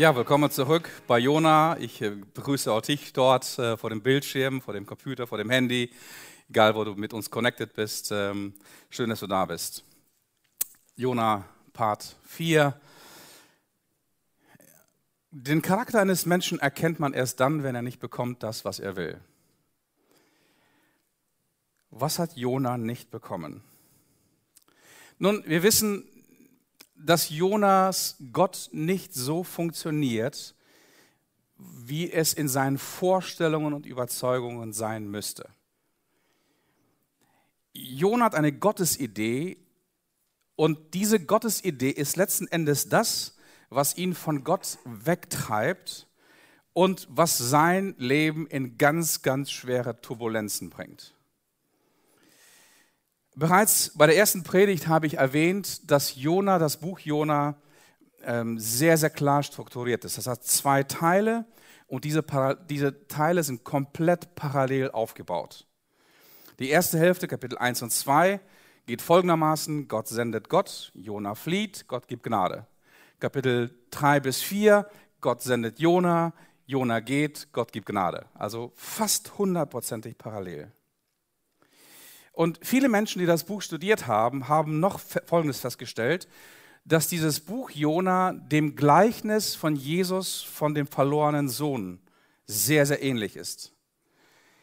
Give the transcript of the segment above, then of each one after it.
Ja, willkommen zurück bei Jona. Ich äh, begrüße auch dich dort äh, vor dem Bildschirm, vor dem Computer, vor dem Handy, egal wo du mit uns connected bist. Ähm, schön, dass du da bist. Jona, Part 4. Den Charakter eines Menschen erkennt man erst dann, wenn er nicht bekommt das, was er will. Was hat Jona nicht bekommen? Nun, wir wissen, dass Jonas Gott nicht so funktioniert, wie es in seinen Vorstellungen und Überzeugungen sein müsste. Jona hat eine Gottesidee und diese Gottesidee ist letzten Endes das, was ihn von Gott wegtreibt und was sein Leben in ganz, ganz schwere Turbulenzen bringt. Bereits bei der ersten Predigt habe ich erwähnt, dass Jona, das Buch Jona, ähm, sehr, sehr klar strukturiert ist. Das hat zwei Teile und diese, diese Teile sind komplett parallel aufgebaut. Die erste Hälfte, Kapitel 1 und 2, geht folgendermaßen: Gott sendet Gott, Jona flieht, Gott gibt Gnade. Kapitel 3 bis 4, Gott sendet Jona, Jona geht, Gott gibt Gnade. Also fast hundertprozentig parallel. Und viele Menschen, die das Buch studiert haben, haben noch Folgendes festgestellt, dass dieses Buch Jona dem Gleichnis von Jesus von dem verlorenen Sohn sehr, sehr ähnlich ist.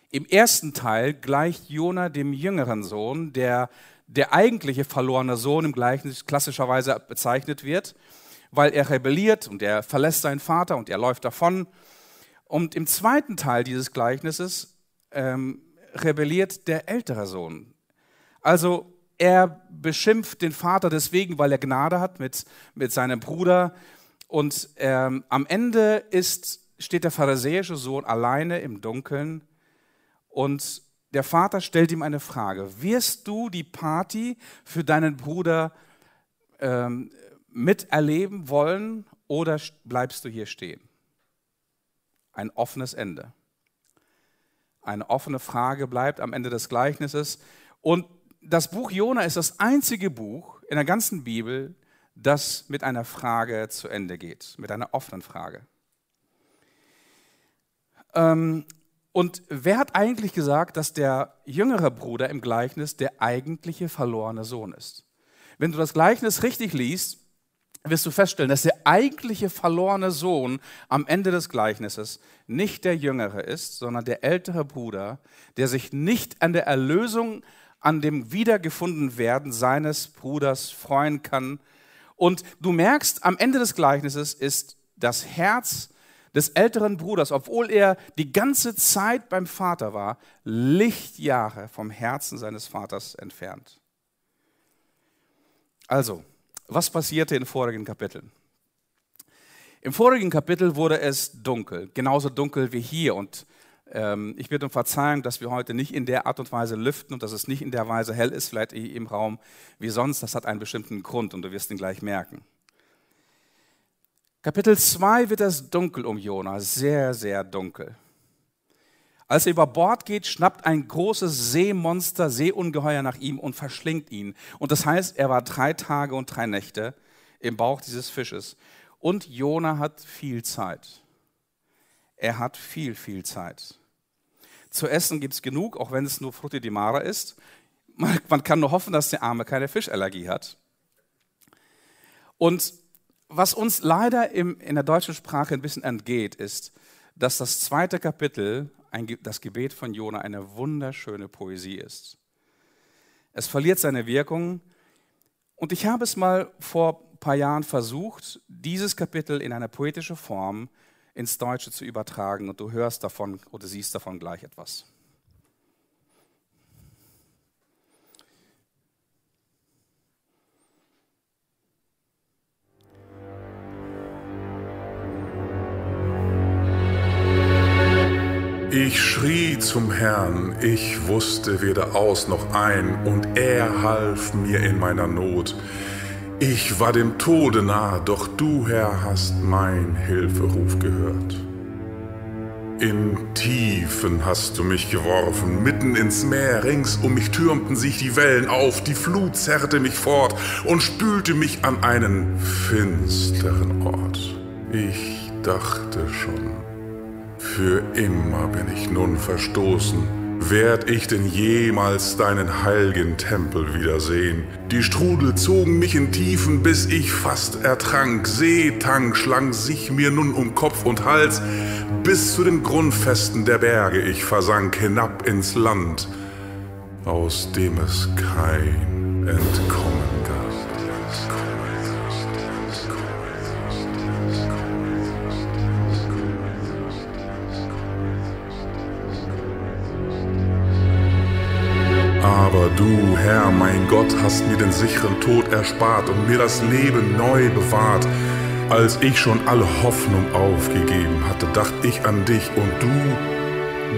Im ersten Teil gleicht Jona dem jüngeren Sohn, der der eigentliche verlorene Sohn im Gleichnis klassischerweise bezeichnet wird, weil er rebelliert und er verlässt seinen Vater und er läuft davon. Und im zweiten Teil dieses Gleichnisses ähm, rebelliert der ältere Sohn. Also er beschimpft den Vater deswegen, weil er Gnade hat mit, mit seinem Bruder. Und ähm, am Ende ist, steht der pharisäische Sohn alleine im Dunkeln und der Vater stellt ihm eine Frage. Wirst du die Party für deinen Bruder ähm, miterleben wollen oder bleibst du hier stehen? Ein offenes Ende. Eine offene Frage bleibt am Ende des Gleichnisses. Und das Buch Jona ist das einzige Buch in der ganzen Bibel, das mit einer Frage zu Ende geht, mit einer offenen Frage. Ähm, und wer hat eigentlich gesagt, dass der jüngere Bruder im Gleichnis der eigentliche verlorene Sohn ist? Wenn du das Gleichnis richtig liest, wirst du feststellen, dass der eigentliche verlorene Sohn am Ende des Gleichnisses nicht der jüngere ist, sondern der ältere Bruder, der sich nicht an der Erlösung, an dem Wiedergefundenwerden seines Bruders freuen kann. Und du merkst, am Ende des Gleichnisses ist das Herz des älteren Bruders, obwohl er die ganze Zeit beim Vater war, Lichtjahre vom Herzen seines Vaters entfernt. Also, was passierte in vorigen Kapiteln? Im vorigen Kapitel wurde es dunkel, genauso dunkel wie hier. Und ähm, ich bitte um Verzeihung, dass wir heute nicht in der Art und Weise lüften und dass es nicht in der Weise hell ist, vielleicht im Raum wie sonst. Das hat einen bestimmten Grund und du wirst ihn gleich merken. Kapitel 2 wird es dunkel um Jona, sehr, sehr dunkel. Als er über Bord geht, schnappt ein großes Seemonster, Seeungeheuer nach ihm und verschlingt ihn. Und das heißt, er war drei Tage und drei Nächte im Bauch dieses Fisches. Und Jona hat viel Zeit. Er hat viel, viel Zeit. Zu essen gibt es genug, auch wenn es nur Frutti di Mare ist. Man kann nur hoffen, dass der Arme keine Fischallergie hat. Und was uns leider in der deutschen Sprache ein bisschen entgeht, ist, dass das zweite Kapitel ein, das Gebet von Jona eine wunderschöne Poesie ist. Es verliert seine Wirkung. Und ich habe es mal vor ein paar Jahren versucht, dieses Kapitel in einer poetischen Form ins Deutsche zu übertragen. Und du hörst davon oder siehst davon gleich etwas. Ich schrie zum Herrn, ich wusste weder aus noch ein, und er half mir in meiner Not. Ich war dem Tode nah, doch du, Herr, hast mein Hilferuf gehört. In Tiefen hast du mich geworfen, mitten ins Meer, rings um mich türmten sich die Wellen auf, die Flut zerrte mich fort und spülte mich an einen finsteren Ort. Ich dachte schon, für immer bin ich nun verstoßen, Werd ich denn jemals deinen heiligen Tempel wiedersehen? Die Strudel zogen mich in Tiefen, bis ich fast ertrank. Seetang schlang sich mir nun um Kopf und Hals, bis zu den Grundfesten der Berge ich versank hinab ins Land, aus dem es kein Entkommen Herr, mein Gott, hast mir den sicheren Tod erspart und mir das Leben neu bewahrt. Als ich schon alle Hoffnung aufgegeben hatte, dachte ich an dich und du,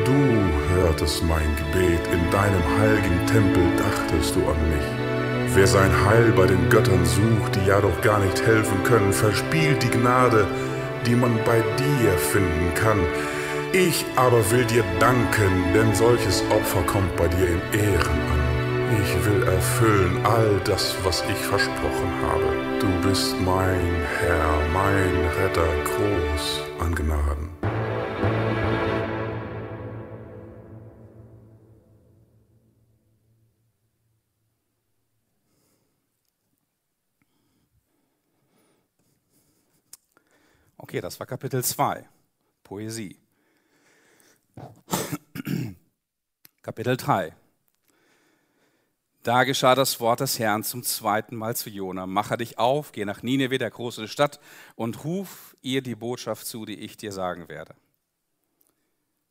du hörtest mein Gebet. In deinem heiligen Tempel dachtest du an mich. Wer sein Heil bei den Göttern sucht, die ja doch gar nicht helfen können, verspielt die Gnade, die man bei dir finden kann. Ich aber will dir danken, denn solches Opfer kommt bei dir in Ehren. Ich will erfüllen all das, was ich versprochen habe. Du bist mein Herr, mein Retter, groß an Gnaden. Okay, das war Kapitel 2, Poesie. Kapitel 3. Da geschah das Wort des Herrn zum zweiten Mal zu Jona. Mache dich auf, geh nach Nineveh, der großen Stadt, und ruf ihr die Botschaft zu, die ich dir sagen werde.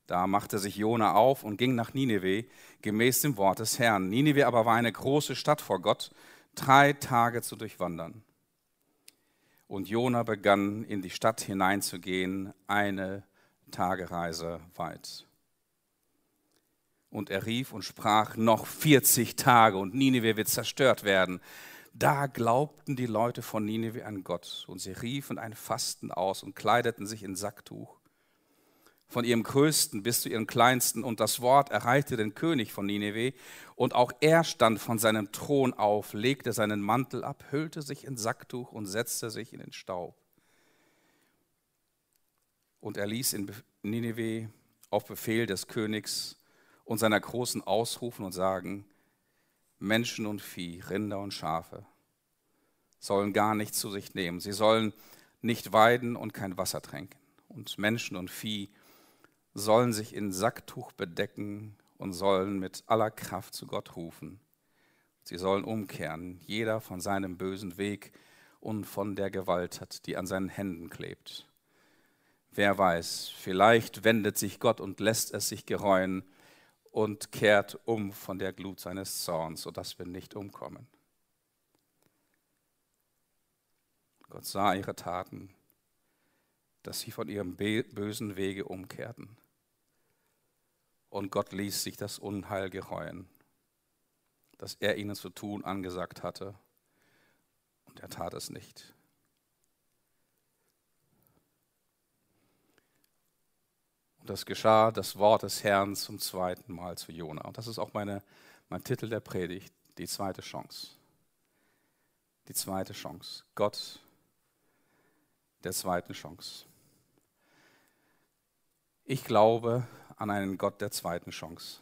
Da machte sich Jona auf und ging nach Nineveh, gemäß dem Wort des Herrn. Nineveh aber war eine große Stadt vor Gott, drei Tage zu durchwandern. Und Jona begann in die Stadt hineinzugehen, eine Tagereise weit. Und er rief und sprach, noch 40 Tage und Nineveh wird zerstört werden. Da glaubten die Leute von Nineveh an Gott und sie riefen ein Fasten aus und kleideten sich in Sacktuch. Von ihrem Größten bis zu ihrem Kleinsten. Und das Wort erreichte den König von Nineveh. Und auch er stand von seinem Thron auf, legte seinen Mantel ab, hüllte sich in Sacktuch und setzte sich in den Staub. Und er ließ in Nineveh auf Befehl des Königs und seiner großen ausrufen und sagen, Menschen und Vieh, Rinder und Schafe sollen gar nichts zu sich nehmen. Sie sollen nicht weiden und kein Wasser tränken. Und Menschen und Vieh sollen sich in Sacktuch bedecken und sollen mit aller Kraft zu Gott rufen. Sie sollen umkehren, jeder von seinem bösen Weg und von der Gewalttat, die an seinen Händen klebt. Wer weiß, vielleicht wendet sich Gott und lässt es sich gereuen, und kehrt um von der Glut seines Zorns, sodass wir nicht umkommen. Gott sah ihre Taten, dass sie von ihrem bösen Wege umkehrten. Und Gott ließ sich das Unheil gereuen, das er ihnen zu tun angesagt hatte. Und er tat es nicht. Das geschah das Wort des Herrn zum zweiten Mal zu Jona. Und das ist auch meine, mein Titel der Predigt, die zweite Chance. Die zweite Chance. Gott der zweiten Chance. Ich glaube an einen Gott der zweiten Chance.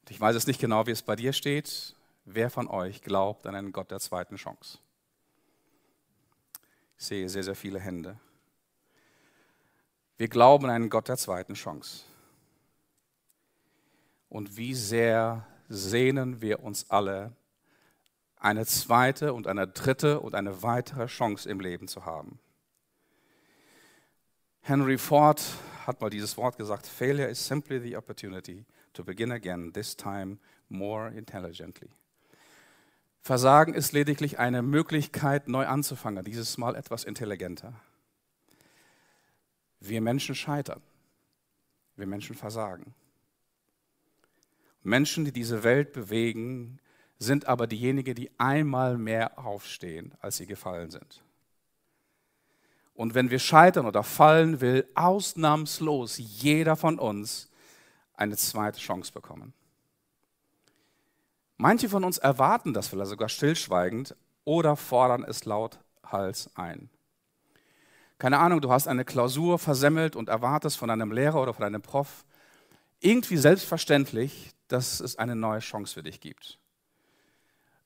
Und ich weiß es nicht genau, wie es bei dir steht. Wer von euch glaubt an einen Gott der zweiten Chance? Ich sehe sehr, sehr viele Hände. Wir glauben an einen Gott der zweiten Chance. Und wie sehr sehnen wir uns alle, eine zweite und eine dritte und eine weitere Chance im Leben zu haben. Henry Ford hat mal dieses Wort gesagt, Failure is simply the opportunity to begin again, this time more intelligently. Versagen ist lediglich eine Möglichkeit, neu anzufangen, dieses Mal etwas intelligenter. Wir Menschen scheitern. Wir Menschen versagen. Menschen, die diese Welt bewegen, sind aber diejenigen, die einmal mehr aufstehen, als sie gefallen sind. Und wenn wir scheitern oder fallen, will ausnahmslos jeder von uns eine zweite Chance bekommen. Manche von uns erwarten das vielleicht sogar stillschweigend oder fordern es lauthals ein. Keine Ahnung, du hast eine Klausur versemmelt und erwartest von deinem Lehrer oder von deinem Prof irgendwie selbstverständlich, dass es eine neue Chance für dich gibt.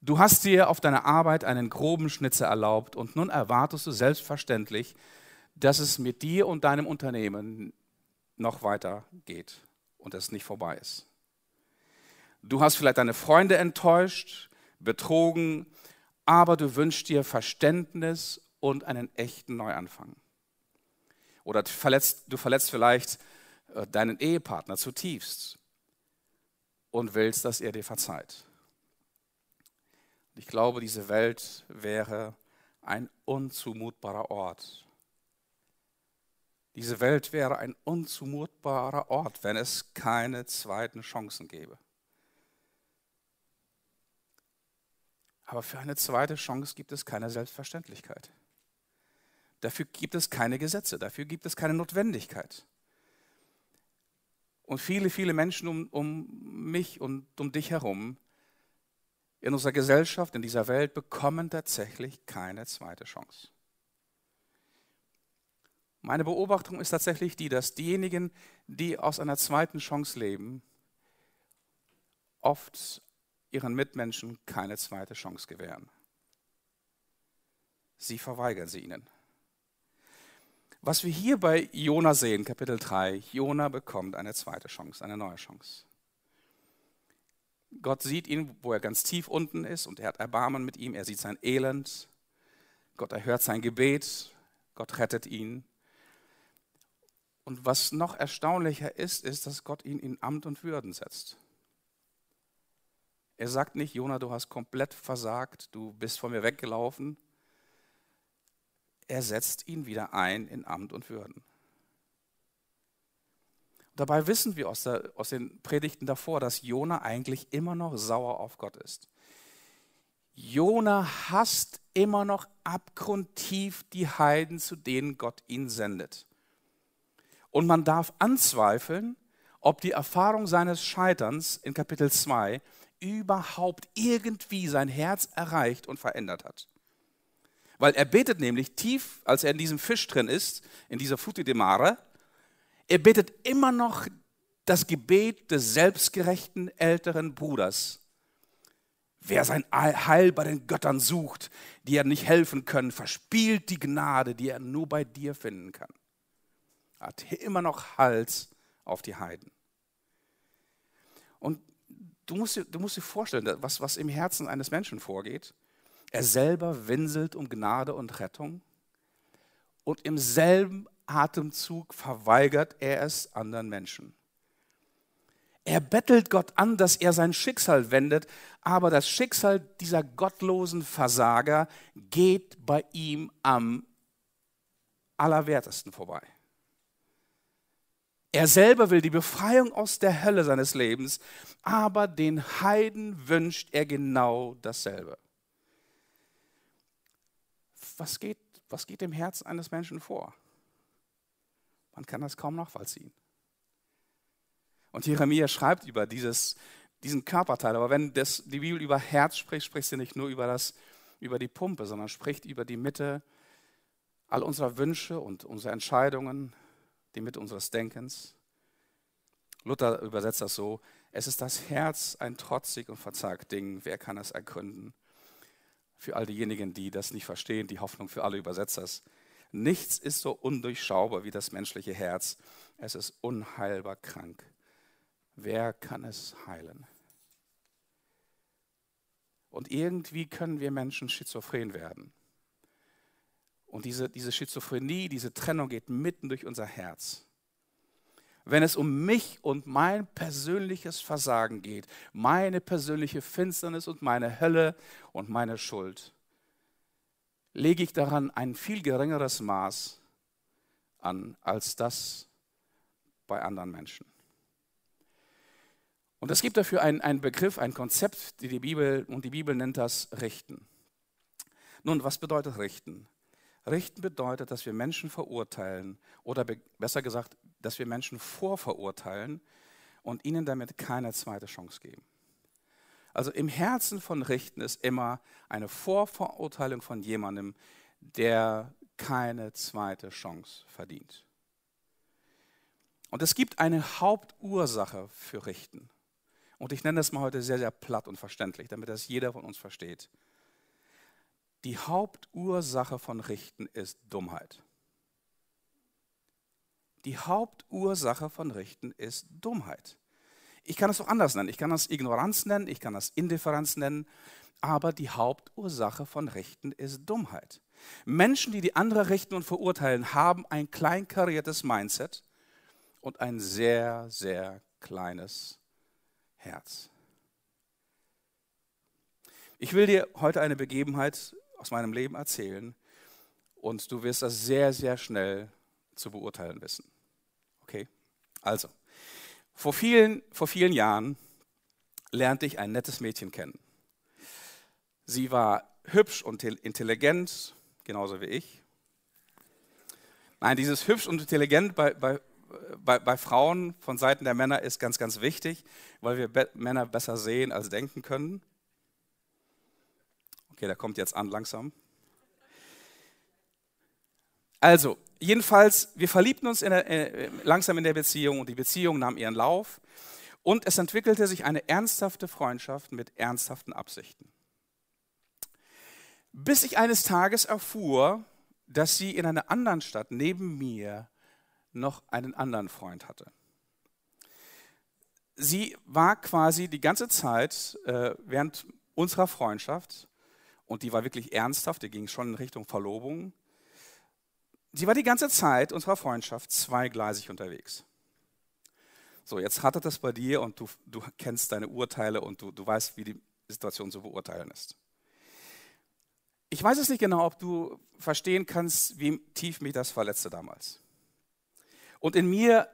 Du hast dir auf deiner Arbeit einen groben Schnitzer erlaubt und nun erwartest du selbstverständlich, dass es mit dir und deinem Unternehmen noch weiter geht und es nicht vorbei ist. Du hast vielleicht deine Freunde enttäuscht, betrogen, aber du wünschst dir Verständnis und einen echten Neuanfang. Oder du verletzt, du verletzt vielleicht äh, deinen Ehepartner zutiefst und willst, dass er dir verzeiht. Ich glaube, diese Welt wäre ein unzumutbarer Ort. Diese Welt wäre ein unzumutbarer Ort, wenn es keine zweiten Chancen gäbe. Aber für eine zweite Chance gibt es keine Selbstverständlichkeit. Dafür gibt es keine Gesetze, dafür gibt es keine Notwendigkeit. Und viele, viele Menschen um, um mich und um dich herum in unserer Gesellschaft, in dieser Welt bekommen tatsächlich keine zweite Chance. Meine Beobachtung ist tatsächlich die, dass diejenigen, die aus einer zweiten Chance leben, oft ihren Mitmenschen keine zweite Chance gewähren. Sie verweigern sie ihnen. Was wir hier bei Jona sehen, Kapitel 3, Jona bekommt eine zweite Chance, eine neue Chance. Gott sieht ihn, wo er ganz tief unten ist und er hat Erbarmen mit ihm. Er sieht sein Elend. Gott erhört sein Gebet. Gott rettet ihn. Und was noch erstaunlicher ist, ist, dass Gott ihn in Amt und Würden setzt. Er sagt nicht, Jona, du hast komplett versagt, du bist von mir weggelaufen. Er setzt ihn wieder ein in Amt und Würden. Dabei wissen wir aus, der, aus den Predigten davor, dass Jona eigentlich immer noch sauer auf Gott ist. Jona hasst immer noch abgrundtief die Heiden, zu denen Gott ihn sendet. Und man darf anzweifeln, ob die Erfahrung seines Scheiterns in Kapitel 2 überhaupt irgendwie sein Herz erreicht und verändert hat. Weil er betet nämlich tief, als er in diesem Fisch drin ist, in dieser Futi de Mare, er betet immer noch das Gebet des selbstgerechten älteren Bruders. Wer sein Heil bei den Göttern sucht, die er nicht helfen können, verspielt die Gnade, die er nur bei dir finden kann. Er hat immer noch Hals auf die Heiden. Und du musst dir, du musst dir vorstellen, was, was im Herzen eines Menschen vorgeht. Er selber winselt um Gnade und Rettung und im selben Atemzug verweigert er es anderen Menschen. Er bettelt Gott an, dass er sein Schicksal wendet, aber das Schicksal dieser gottlosen Versager geht bei ihm am allerwertesten vorbei. Er selber will die Befreiung aus der Hölle seines Lebens, aber den Heiden wünscht er genau dasselbe. Was geht, was geht im Herzen eines Menschen vor? Man kann das kaum nachvollziehen. Und Jeremia schreibt über dieses, diesen Körperteil, aber wenn das, die Bibel über Herz spricht, spricht sie nicht nur über, das, über die Pumpe, sondern spricht über die Mitte all unserer Wünsche und unserer Entscheidungen, die Mitte unseres Denkens. Luther übersetzt das so, es ist das Herz ein trotzig und verzagt Ding, wer kann es ergründen? Für all diejenigen, die das nicht verstehen, die Hoffnung für alle Übersetzers. Nichts ist so undurchschaubar wie das menschliche Herz. Es ist unheilbar krank. Wer kann es heilen? Und irgendwie können wir Menschen schizophren werden. Und diese, diese Schizophrenie, diese Trennung geht mitten durch unser Herz. Wenn es um mich und mein persönliches Versagen geht, meine persönliche Finsternis und meine Hölle und meine Schuld, lege ich daran ein viel geringeres Maß an als das bei anderen Menschen. Und es gibt dafür einen, einen Begriff, ein Konzept, die die Bibel, und die Bibel nennt das Richten. Nun, was bedeutet Richten? Richten bedeutet, dass wir Menschen verurteilen oder besser gesagt, dass wir Menschen vorverurteilen und ihnen damit keine zweite Chance geben. Also im Herzen von Richten ist immer eine Vorverurteilung von jemandem, der keine zweite Chance verdient. Und es gibt eine Hauptursache für Richten. Und ich nenne das mal heute sehr, sehr platt und verständlich, damit das jeder von uns versteht. Die Hauptursache von Richten ist Dummheit. Die Hauptursache von Richten ist Dummheit. Ich kann es auch anders nennen. Ich kann das Ignoranz nennen, ich kann das Indifferenz nennen, aber die Hauptursache von Richten ist Dummheit. Menschen, die die andere richten und verurteilen, haben ein kleinkariertes Mindset und ein sehr, sehr kleines Herz. Ich will dir heute eine Begebenheit aus meinem Leben erzählen und du wirst das sehr, sehr schnell zu beurteilen wissen. Also, vor vielen, vor vielen Jahren lernte ich ein nettes Mädchen kennen. Sie war hübsch und intelligent, genauso wie ich. Nein, dieses hübsch und intelligent bei, bei, bei, bei Frauen von Seiten der Männer ist ganz, ganz wichtig, weil wir be Männer besser sehen als denken können. Okay, der kommt jetzt an langsam. Also, jedenfalls, wir verliebten uns in der, äh, langsam in der Beziehung und die Beziehung nahm ihren Lauf und es entwickelte sich eine ernsthafte Freundschaft mit ernsthaften Absichten. Bis ich eines Tages erfuhr, dass sie in einer anderen Stadt neben mir noch einen anderen Freund hatte. Sie war quasi die ganze Zeit äh, während unserer Freundschaft, und die war wirklich ernsthaft, die ging schon in Richtung Verlobung, Sie war die ganze Zeit unserer Freundschaft zweigleisig unterwegs. So, jetzt hatte das bei dir und du, du kennst deine Urteile und du, du weißt, wie die Situation zu beurteilen ist. Ich weiß es nicht genau, ob du verstehen kannst, wie tief mich das verletzte damals. Und in mir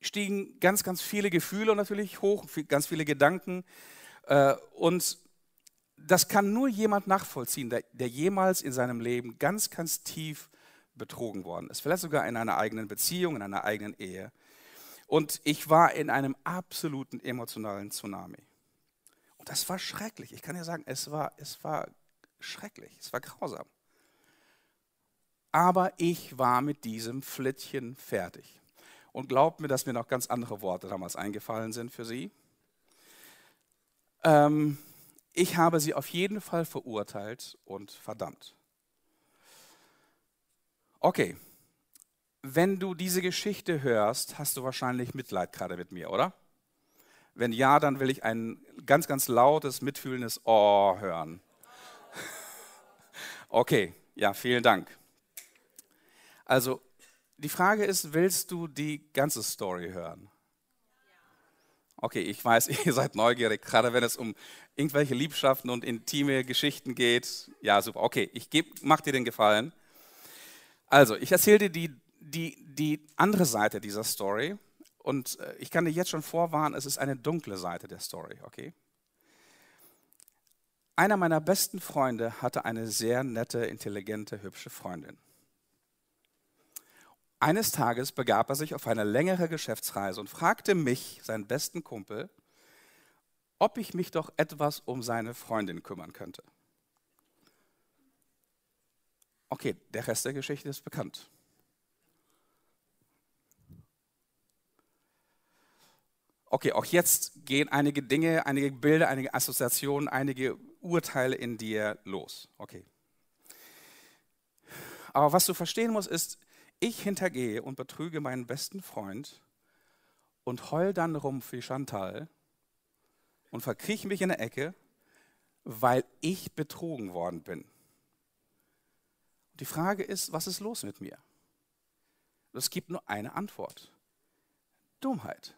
stiegen ganz, ganz viele Gefühle natürlich hoch, ganz viele Gedanken. Äh, und das kann nur jemand nachvollziehen, der, der jemals in seinem Leben ganz, ganz tief betrogen worden ist. Vielleicht sogar in einer eigenen Beziehung, in einer eigenen Ehe. Und ich war in einem absoluten emotionalen Tsunami. Und das war schrecklich. Ich kann ja sagen, es war, es war schrecklich, es war grausam. Aber ich war mit diesem Flittchen fertig. Und glaubt mir, dass mir noch ganz andere Worte damals eingefallen sind für sie. Ähm, ich habe sie auf jeden Fall verurteilt und verdammt. Okay, wenn du diese Geschichte hörst, hast du wahrscheinlich Mitleid gerade mit mir, oder? Wenn ja, dann will ich ein ganz, ganz lautes, mitfühlendes Oh hören. Okay, ja, vielen Dank. Also, die Frage ist, willst du die ganze Story hören? Okay, ich weiß, ihr seid neugierig, gerade wenn es um irgendwelche Liebschaften und intime Geschichten geht. Ja, super. Okay, ich mach dir den Gefallen. Also, ich erzähle dir die, die, die andere Seite dieser Story und äh, ich kann dir jetzt schon vorwarnen, es ist eine dunkle Seite der Story, okay? Einer meiner besten Freunde hatte eine sehr nette, intelligente, hübsche Freundin. Eines Tages begab er sich auf eine längere Geschäftsreise und fragte mich, seinen besten Kumpel, ob ich mich doch etwas um seine Freundin kümmern könnte. Okay, der Rest der Geschichte ist bekannt. Okay, auch jetzt gehen einige Dinge, einige Bilder, einige Assoziationen, einige Urteile in dir los. Okay. Aber was du verstehen musst, ist, ich hintergehe und betrüge meinen besten Freund und heul dann rum wie Chantal und verkrieche mich in der Ecke, weil ich betrogen worden bin. Die Frage ist, was ist los mit mir? Es gibt nur eine Antwort. Dummheit.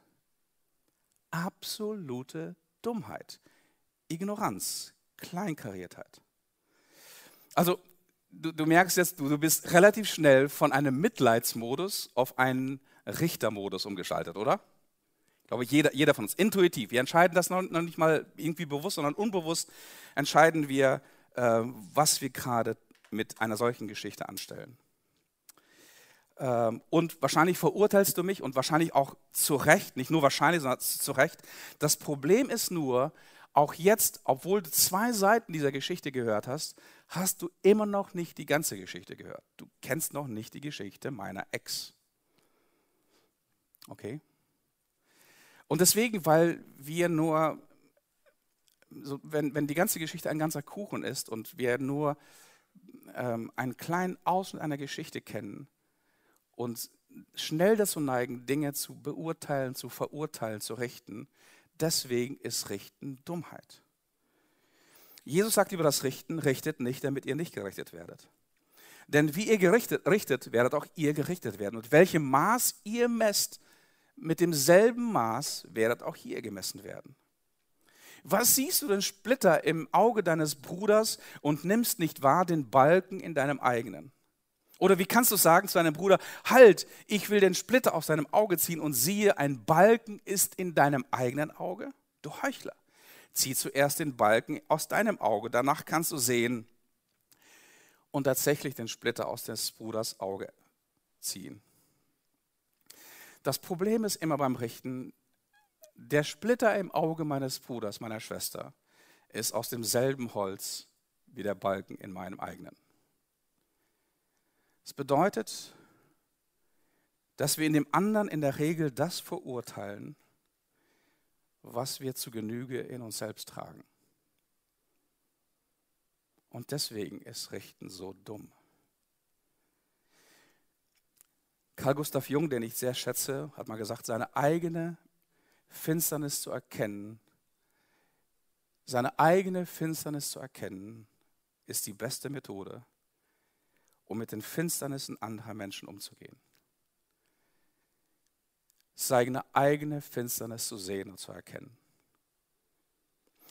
Absolute Dummheit. Ignoranz. Kleinkariertheit. Also, du, du merkst jetzt, du, du bist relativ schnell von einem Mitleidsmodus auf einen Richtermodus umgeschaltet, oder? Ich glaube, jeder, jeder von uns, intuitiv. Wir entscheiden das noch, noch nicht mal irgendwie bewusst, sondern unbewusst entscheiden wir, äh, was wir gerade mit einer solchen Geschichte anstellen. Ähm, und wahrscheinlich verurteilst du mich und wahrscheinlich auch zu Recht, nicht nur wahrscheinlich, sondern zu Recht. Das Problem ist nur, auch jetzt, obwohl du zwei Seiten dieser Geschichte gehört hast, hast du immer noch nicht die ganze Geschichte gehört. Du kennst noch nicht die Geschichte meiner Ex. Okay? Und deswegen, weil wir nur, so, wenn, wenn die ganze Geschichte ein ganzer Kuchen ist und wir nur ähm, einen kleinen Ausschnitt einer Geschichte kennen und schnell dazu neigen, Dinge zu beurteilen, zu verurteilen, zu richten, deswegen ist Richten Dummheit. Jesus sagt über das Richten, richtet nicht, damit ihr nicht gerichtet werdet. Denn wie ihr gerichtet, richtet, werdet auch ihr gerichtet werden. Und welchem Maß ihr messt, mit demselben Maß werdet auch hier gemessen werden. Was siehst du den Splitter im Auge deines Bruders und nimmst nicht wahr den Balken in deinem eigenen? Oder wie kannst du sagen zu deinem Bruder, halt, ich will den Splitter aus deinem Auge ziehen und siehe, ein Balken ist in deinem eigenen Auge? Du Heuchler, zieh zuerst den Balken aus deinem Auge, danach kannst du sehen und tatsächlich den Splitter aus des Bruders Auge ziehen. Das Problem ist immer beim Richten, der Splitter im Auge meines Bruders, meiner Schwester, ist aus demselben Holz wie der Balken in meinem eigenen. Das bedeutet, dass wir in dem anderen in der Regel das verurteilen, was wir zu Genüge in uns selbst tragen. Und deswegen ist Richten so dumm. Karl Gustav Jung, den ich sehr schätze, hat mal gesagt, seine eigene Finsternis zu erkennen, seine eigene Finsternis zu erkennen, ist die beste Methode, um mit den Finsternissen anderer Menschen umzugehen. Seine eigene Finsternis zu sehen und zu erkennen.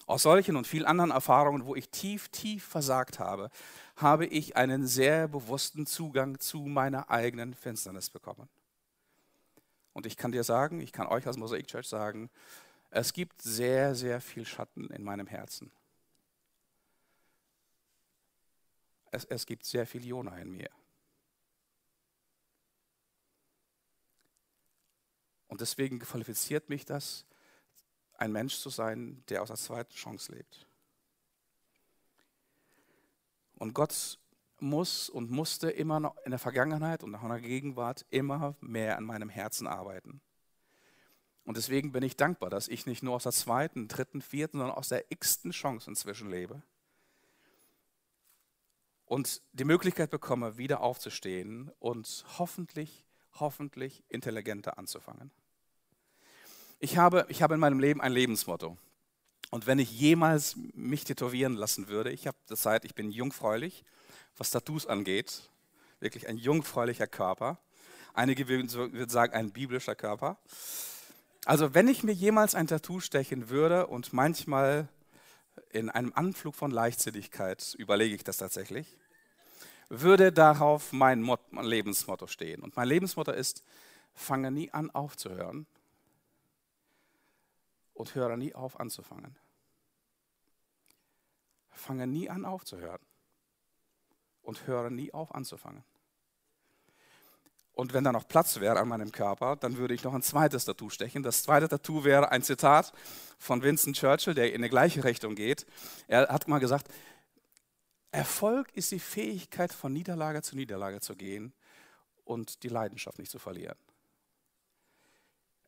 Aus solchen und vielen anderen Erfahrungen, wo ich tief, tief versagt habe, habe ich einen sehr bewussten Zugang zu meiner eigenen Finsternis bekommen. Und ich kann dir sagen, ich kann euch als Mosaik Church sagen, es gibt sehr, sehr viel Schatten in meinem Herzen. Es, es gibt sehr viel Jona in mir. Und deswegen qualifiziert mich das, ein Mensch zu sein, der aus der zweiten Chance lebt. Und Gott muss und musste immer noch in der Vergangenheit und auch in der Gegenwart immer mehr an meinem Herzen arbeiten. Und deswegen bin ich dankbar, dass ich nicht nur aus der zweiten, dritten, vierten, sondern aus der x-ten Chance inzwischen lebe. Und die Möglichkeit bekomme, wieder aufzustehen und hoffentlich, hoffentlich intelligenter anzufangen. Ich habe, ich habe in meinem Leben ein Lebensmotto. Und wenn ich jemals mich tätowieren lassen würde, ich habe das Zeit, ich bin jungfräulich, was Tattoos angeht, wirklich ein jungfräulicher Körper. Einige würden sagen, ein biblischer Körper. Also wenn ich mir jemals ein Tattoo stechen würde und manchmal in einem Anflug von Leichtsinnigkeit überlege ich das tatsächlich, würde darauf mein, Mot mein Lebensmotto stehen. Und mein Lebensmotto ist, fange nie an aufzuhören, und höre nie auf anzufangen. Fange nie an aufzuhören und höre nie auf anzufangen. Und wenn da noch Platz wäre an meinem Körper, dann würde ich noch ein zweites Tattoo stechen. Das zweite Tattoo wäre ein Zitat von Winston Churchill, der in die gleiche Richtung geht. Er hat mal gesagt, Erfolg ist die Fähigkeit, von Niederlage zu Niederlage zu gehen und die Leidenschaft nicht zu verlieren.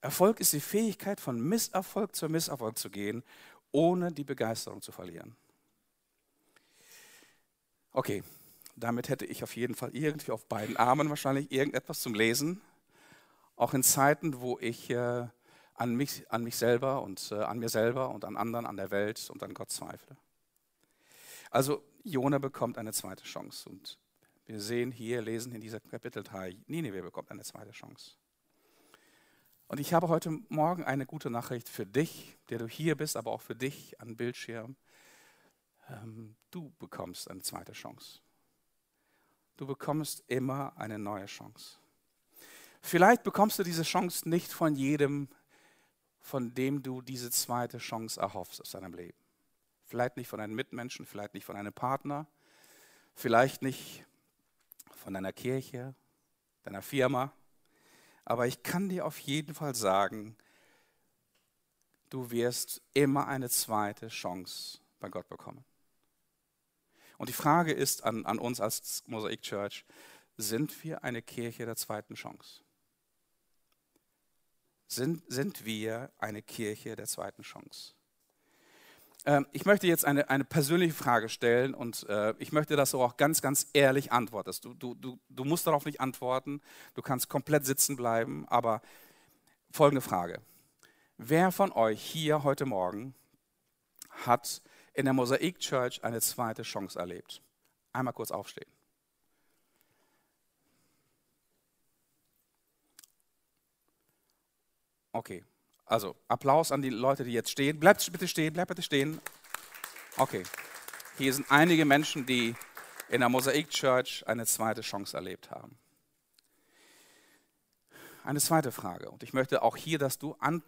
Erfolg ist die Fähigkeit, von Misserfolg zu Misserfolg zu gehen, ohne die Begeisterung zu verlieren. Okay, damit hätte ich auf jeden Fall irgendwie auf beiden Armen wahrscheinlich irgendetwas zum Lesen. Auch in Zeiten, wo ich äh, an, mich, an mich selber und äh, an mir selber und an anderen, an der Welt und an Gott zweifle. Also Jona bekommt eine zweite Chance. Und wir sehen hier, lesen in dieser Kapitel 3, Nineveh bekommt eine zweite Chance. Und ich habe heute Morgen eine gute Nachricht für dich, der du hier bist, aber auch für dich an Bildschirm. Ähm, du bekommst eine zweite Chance. Du bekommst immer eine neue Chance. Vielleicht bekommst du diese Chance nicht von jedem, von dem du diese zweite Chance erhoffst aus deinem Leben. Vielleicht nicht von einem Mitmenschen, vielleicht nicht von einem Partner, vielleicht nicht von deiner Kirche, deiner Firma, aber ich kann dir auf jeden Fall sagen, du wirst immer eine zweite Chance bei Gott bekommen. Und die Frage ist an, an uns als Mosaik Church, sind wir eine Kirche der zweiten Chance? Sind, sind wir eine Kirche der zweiten Chance? Ähm, ich möchte jetzt eine, eine persönliche Frage stellen und äh, ich möchte, dass du auch ganz, ganz ehrlich antwortest. Du, du, du, du musst darauf nicht antworten, du kannst komplett sitzen bleiben, aber folgende Frage. Wer von euch hier heute Morgen hat in der Mosaik Church eine zweite Chance erlebt? Einmal kurz aufstehen. Okay, also Applaus an die Leute, die jetzt stehen. Bleibt bitte stehen, bleibt bitte stehen. Okay, hier sind einige Menschen, die in der Mosaik Church eine zweite Chance erlebt haben. Eine zweite Frage, und ich möchte auch hier, dass du an,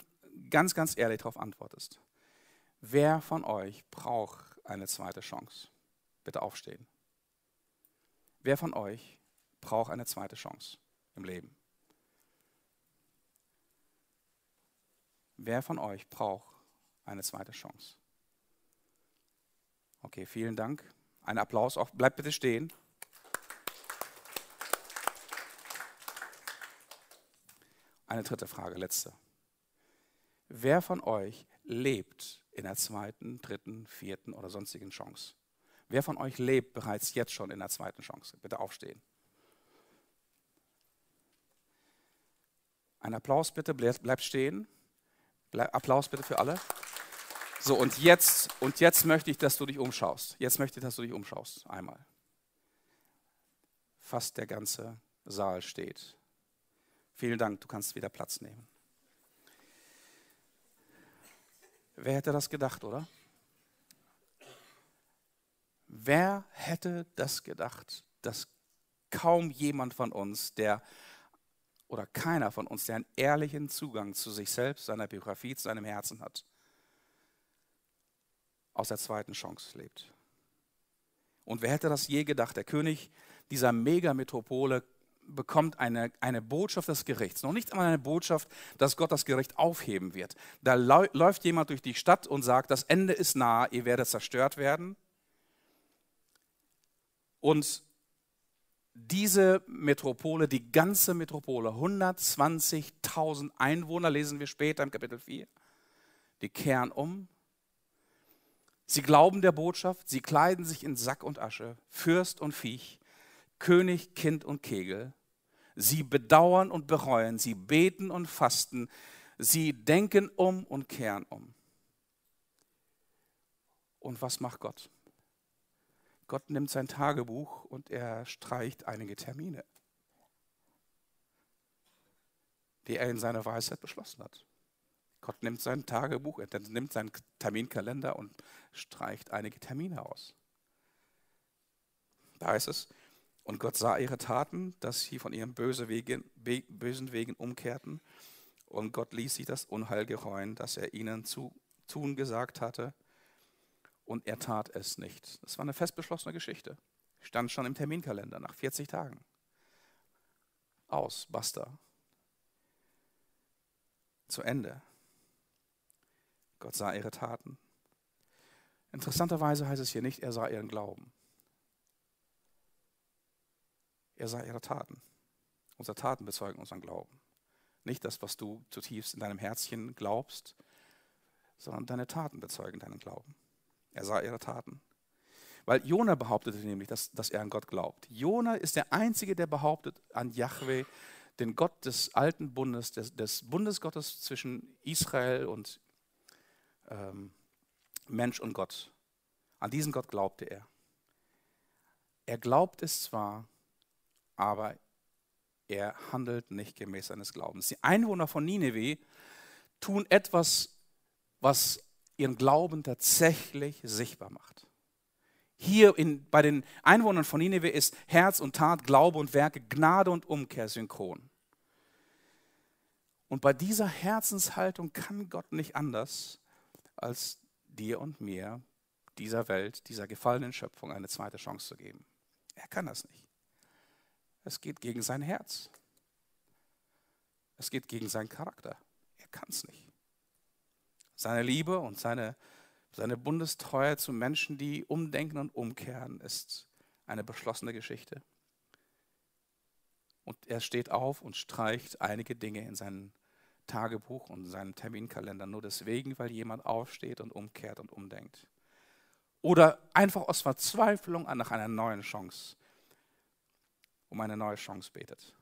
ganz, ganz ehrlich darauf antwortest. Wer von euch braucht eine zweite Chance? Bitte aufstehen. Wer von euch braucht eine zweite Chance im Leben? Wer von euch braucht eine zweite Chance? Okay, vielen Dank. Ein Applaus. Auch, bleibt bitte stehen. Eine dritte Frage, letzte. Wer von euch lebt in der zweiten, dritten, vierten oder sonstigen Chance? Wer von euch lebt bereits jetzt schon in der zweiten Chance? Bitte aufstehen. Ein Applaus bitte, bleibt stehen. Applaus bitte für alle. So, und jetzt, und jetzt möchte ich, dass du dich umschaust. Jetzt möchte ich, dass du dich umschaust. Einmal. Fast der ganze Saal steht. Vielen Dank, du kannst wieder Platz nehmen. Wer hätte das gedacht, oder? Wer hätte das gedacht, dass kaum jemand von uns, der oder keiner von uns, der einen ehrlichen Zugang zu sich selbst, seiner Biografie, zu seinem Herzen hat, aus der zweiten Chance lebt. Und wer hätte das je gedacht? Der König dieser Megametropole bekommt eine, eine Botschaft des Gerichts. Noch nicht einmal eine Botschaft, dass Gott das Gericht aufheben wird. Da läuft jemand durch die Stadt und sagt, das Ende ist nah, ihr werdet zerstört werden. Und diese Metropole, die ganze Metropole, 120.000 Einwohner, lesen wir später im Kapitel 4, die kehren um. Sie glauben der Botschaft, sie kleiden sich in Sack und Asche, Fürst und Viech, König, Kind und Kegel. Sie bedauern und bereuen, sie beten und fasten, sie denken um und kehren um. Und was macht Gott? Gott nimmt sein Tagebuch und er streicht einige Termine, die er in seiner Weisheit beschlossen hat. Gott nimmt sein Tagebuch, er nimmt seinen Terminkalender und streicht einige Termine aus. Da heißt es, und Gott sah ihre Taten, dass sie von ihren bösen Wegen, bösen Wegen umkehrten. Und Gott ließ sie das Unheil gereuen, das er ihnen zu tun gesagt hatte und er tat es nicht. Das war eine fest beschlossene Geschichte. Stand schon im Terminkalender nach 40 Tagen. Aus, basta. Zu Ende. Gott sah ihre Taten. Interessanterweise heißt es hier nicht, er sah ihren Glauben. Er sah ihre Taten. Unsere Taten bezeugen unseren Glauben. Nicht das, was du zutiefst in deinem Herzchen glaubst, sondern deine Taten bezeugen deinen Glauben. Er sah ihre Taten. Weil Jona behauptete nämlich, dass, dass er an Gott glaubt. Jona ist der Einzige, der behauptet an Yahweh, den Gott des alten Bundes, des, des Bundesgottes zwischen Israel und ähm, Mensch und Gott. An diesen Gott glaubte er. Er glaubt es zwar, aber er handelt nicht gemäß seines Glaubens. Die Einwohner von Nineveh tun etwas, was ihren Glauben tatsächlich sichtbar macht. Hier in, bei den Einwohnern von Nineveh ist Herz und Tat, Glaube und Werke, Gnade und Umkehr synchron. Und bei dieser Herzenshaltung kann Gott nicht anders, als dir und mir, dieser Welt, dieser gefallenen Schöpfung eine zweite Chance zu geben. Er kann das nicht. Es geht gegen sein Herz. Es geht gegen seinen Charakter. Er kann es nicht. Seine Liebe und seine, seine Bundestreue zu Menschen, die umdenken und umkehren, ist eine beschlossene Geschichte. Und er steht auf und streicht einige Dinge in seinem Tagebuch und in seinem Terminkalender nur deswegen, weil jemand aufsteht und umkehrt und umdenkt. Oder einfach aus Verzweiflung nach einer neuen Chance, um eine neue Chance betet.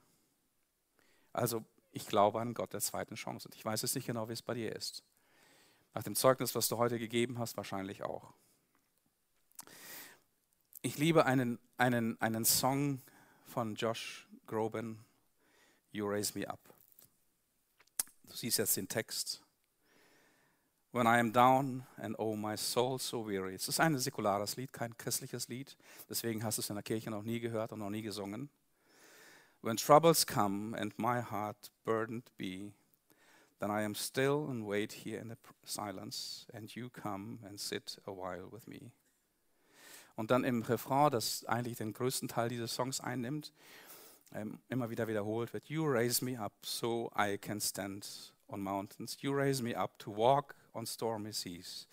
Also ich glaube an Gott der zweiten Chance. Und ich weiß jetzt nicht genau, wie es bei dir ist. Nach dem Zeugnis, was du heute gegeben hast, wahrscheinlich auch. Ich liebe einen, einen, einen Song von Josh Groban, You Raise Me Up. Du siehst jetzt den Text. When I am down and oh my soul so weary. Es ist ein säkulares Lied, kein christliches Lied. Deswegen hast du es in der Kirche noch nie gehört und noch nie gesungen. When troubles come and my heart burdened be, then I am still and wait here in the silence, and you come and sit a while with me. Und dann im Refrain, das eigentlich den größten Teil dieses Songs einnimmt, ähm, immer wieder wiederholt wird, You raise me up so I can stand on mountains. You raise me up to walk on stormy seas.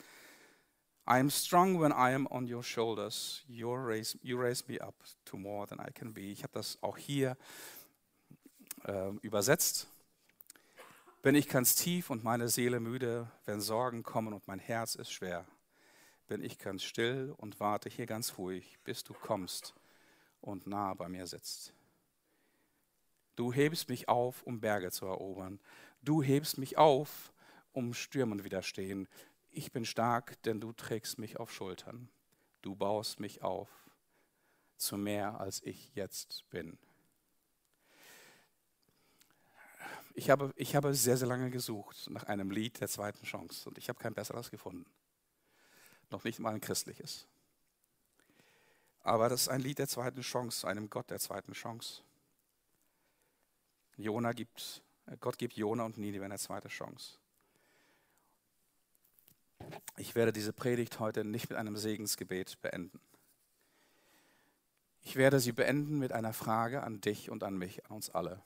I am strong when I am on your shoulders. You raise, you raise me up to more than I can be. Ich habe das auch hier äh, übersetzt. Bin ich ganz tief und meine Seele müde, wenn Sorgen kommen und mein Herz ist schwer. Bin ich ganz still und warte hier ganz ruhig, bis du kommst und nah bei mir sitzt. Du hebst mich auf, um Berge zu erobern. Du hebst mich auf, um Stürmen widerstehen. Ich bin stark, denn du trägst mich auf Schultern. Du baust mich auf zu mehr, als ich jetzt bin. Ich habe, ich habe sehr, sehr lange gesucht nach einem Lied der zweiten Chance und ich habe kein besseres gefunden. Noch nicht mal ein christliches. Aber das ist ein Lied der zweiten Chance, einem Gott der zweiten Chance. Jona gibt, Gott gibt Jona und Ninive eine zweite Chance. Ich werde diese Predigt heute nicht mit einem Segensgebet beenden. Ich werde sie beenden mit einer Frage an dich und an mich, an uns alle.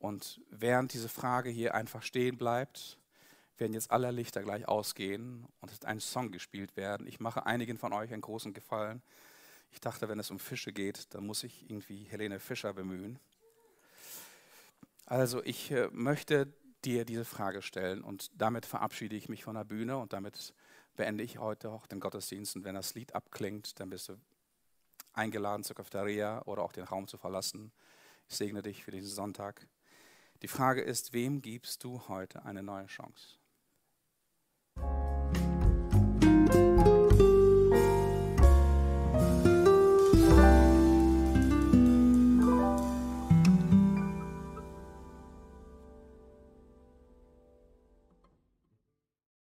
Und während diese Frage hier einfach stehen bleibt, werden jetzt alle Lichter gleich ausgehen und es wird ein Song gespielt werden. Ich mache einigen von euch einen großen Gefallen. Ich dachte, wenn es um Fische geht, dann muss ich irgendwie Helene Fischer bemühen. Also ich äh, möchte dir diese Frage stellen und damit verabschiede ich mich von der Bühne und damit beende ich heute auch den Gottesdienst. Und wenn das Lied abklingt, dann bist du eingeladen zur Cafeteria oder auch den Raum zu verlassen. Ich segne dich für diesen Sonntag. Die Frage ist, wem gibst du heute eine neue Chance?